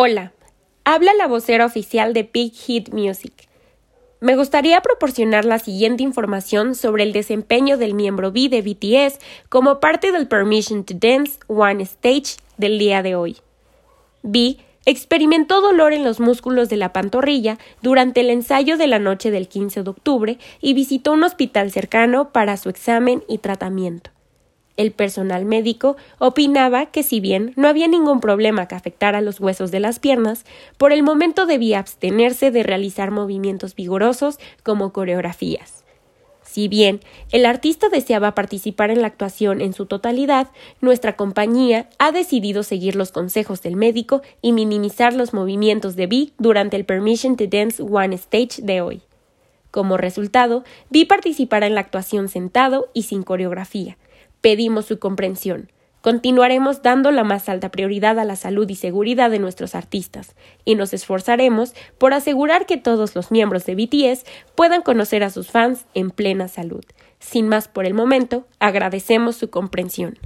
Hola, habla la vocera oficial de Big Hit Music. Me gustaría proporcionar la siguiente información sobre el desempeño del miembro B de BTS como parte del Permission to Dance One Stage del día de hoy. B experimentó dolor en los músculos de la pantorrilla durante el ensayo de la noche del 15 de octubre y visitó un hospital cercano para su examen y tratamiento. El personal médico opinaba que si bien no había ningún problema que afectara los huesos de las piernas, por el momento debía abstenerse de realizar movimientos vigorosos como coreografías. Si bien el artista deseaba participar en la actuación en su totalidad, nuestra compañía ha decidido seguir los consejos del médico y minimizar los movimientos de Vi durante el Permission to Dance One Stage de hoy. Como resultado, Vi participará en la actuación sentado y sin coreografía, pedimos su comprensión. Continuaremos dando la más alta prioridad a la salud y seguridad de nuestros artistas, y nos esforzaremos por asegurar que todos los miembros de BTS puedan conocer a sus fans en plena salud. Sin más por el momento, agradecemos su comprensión.